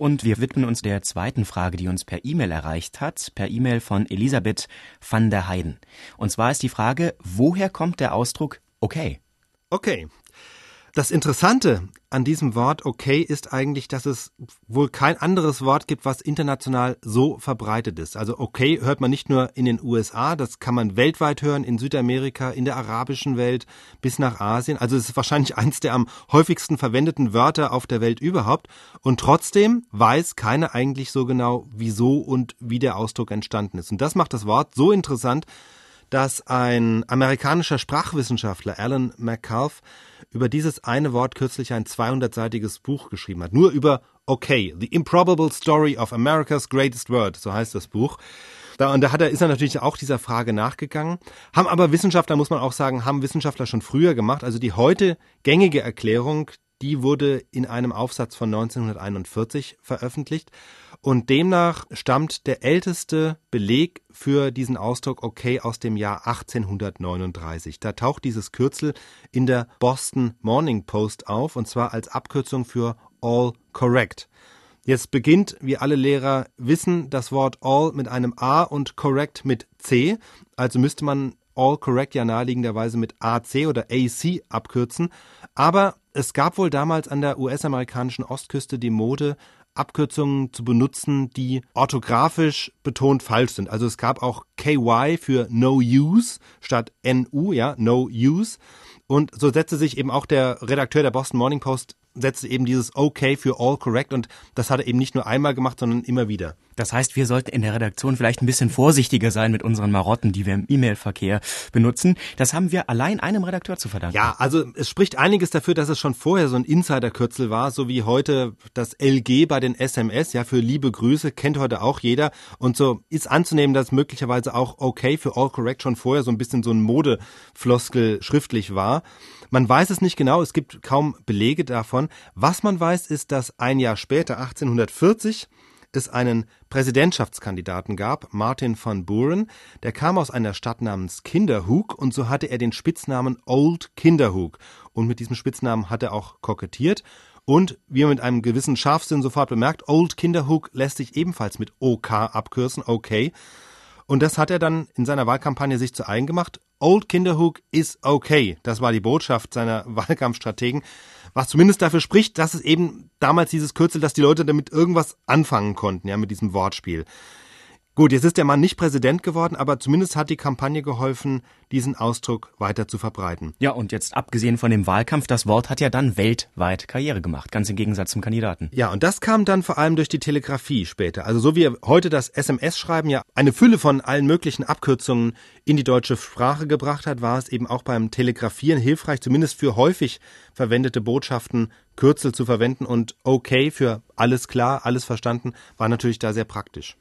Und wir widmen uns der zweiten Frage, die uns per E-Mail erreicht hat, per E-Mail von Elisabeth van der Heiden. Und zwar ist die Frage, woher kommt der Ausdruck okay? Okay, das Interessante an diesem Wort okay ist eigentlich, dass es wohl kein anderes Wort gibt, was international so verbreitet ist. Also okay hört man nicht nur in den USA, das kann man weltweit hören, in Südamerika, in der arabischen Welt bis nach Asien. Also es ist wahrscheinlich eins der am häufigsten verwendeten Wörter auf der Welt überhaupt. Und trotzdem weiß keiner eigentlich so genau, wieso und wie der Ausdruck entstanden ist. Und das macht das Wort so interessant, dass ein amerikanischer Sprachwissenschaftler, Alan McCullough, über dieses eine Wort kürzlich ein 200-seitiges Buch geschrieben hat. Nur über Okay, The Improbable Story of America's Greatest Word, so heißt das Buch. Da, und da hat er, ist er natürlich auch dieser Frage nachgegangen. Haben aber Wissenschaftler, muss man auch sagen, haben Wissenschaftler schon früher gemacht. Also die heute gängige Erklärung, die wurde in einem Aufsatz von 1941 veröffentlicht. Und demnach stammt der älteste Beleg für diesen Ausdruck okay aus dem Jahr 1839. Da taucht dieses Kürzel in der Boston Morning Post auf, und zwar als Abkürzung für All Correct. Jetzt beginnt, wie alle Lehrer wissen, das Wort All mit einem A und Correct mit C. Also müsste man All Correct ja naheliegenderweise mit AC oder AC abkürzen. Aber es gab wohl damals an der US-amerikanischen Ostküste die Mode, Abkürzungen zu benutzen, die orthografisch betont falsch sind. Also es gab auch KY für No Use statt NU, ja, No Use. Und so setzte sich eben auch der Redakteur der Boston Morning Post setzte eben dieses Okay für all correct und das hat er eben nicht nur einmal gemacht, sondern immer wieder. Das heißt, wir sollten in der Redaktion vielleicht ein bisschen vorsichtiger sein mit unseren Marotten, die wir im E-Mail-Verkehr benutzen. Das haben wir allein einem Redakteur zu verdanken. Ja, also es spricht einiges dafür, dass es schon vorher so ein Insider-Kürzel war, so wie heute das LG bei den SMS, ja, für liebe Grüße, kennt heute auch jeder. Und so ist anzunehmen, dass möglicherweise auch okay für all correct schon vorher so ein bisschen so ein Modefloskel schriftlich war. Man weiß es nicht genau, es gibt kaum Belege davon. Was man weiß, ist, dass ein Jahr später, 1840, es einen Präsidentschaftskandidaten gab, Martin van Buren, der kam aus einer Stadt namens Kinderhook und so hatte er den Spitznamen Old Kinderhook. Und mit diesem Spitznamen hat er auch kokettiert. Und wie man mit einem gewissen Scharfsinn sofort bemerkt, Old Kinderhook lässt sich ebenfalls mit OK abkürzen, okay. Und das hat er dann in seiner Wahlkampagne sich zu eigen gemacht. Old Kinderhook is okay. Das war die Botschaft seiner Wahlkampfstrategen. Was zumindest dafür spricht, dass es eben damals dieses Kürzel, dass die Leute damit irgendwas anfangen konnten, ja, mit diesem Wortspiel. Gut, jetzt ist der Mann nicht Präsident geworden, aber zumindest hat die Kampagne geholfen, diesen Ausdruck weiter zu verbreiten. Ja, und jetzt abgesehen von dem Wahlkampf, das Wort hat ja dann weltweit Karriere gemacht, ganz im Gegensatz zum Kandidaten. Ja, und das kam dann vor allem durch die Telegrafie später. Also so wie heute das SMS-Schreiben ja eine Fülle von allen möglichen Abkürzungen in die deutsche Sprache gebracht hat, war es eben auch beim Telegrafieren hilfreich, zumindest für häufig verwendete Botschaften Kürzel zu verwenden und okay für alles klar, alles verstanden, war natürlich da sehr praktisch.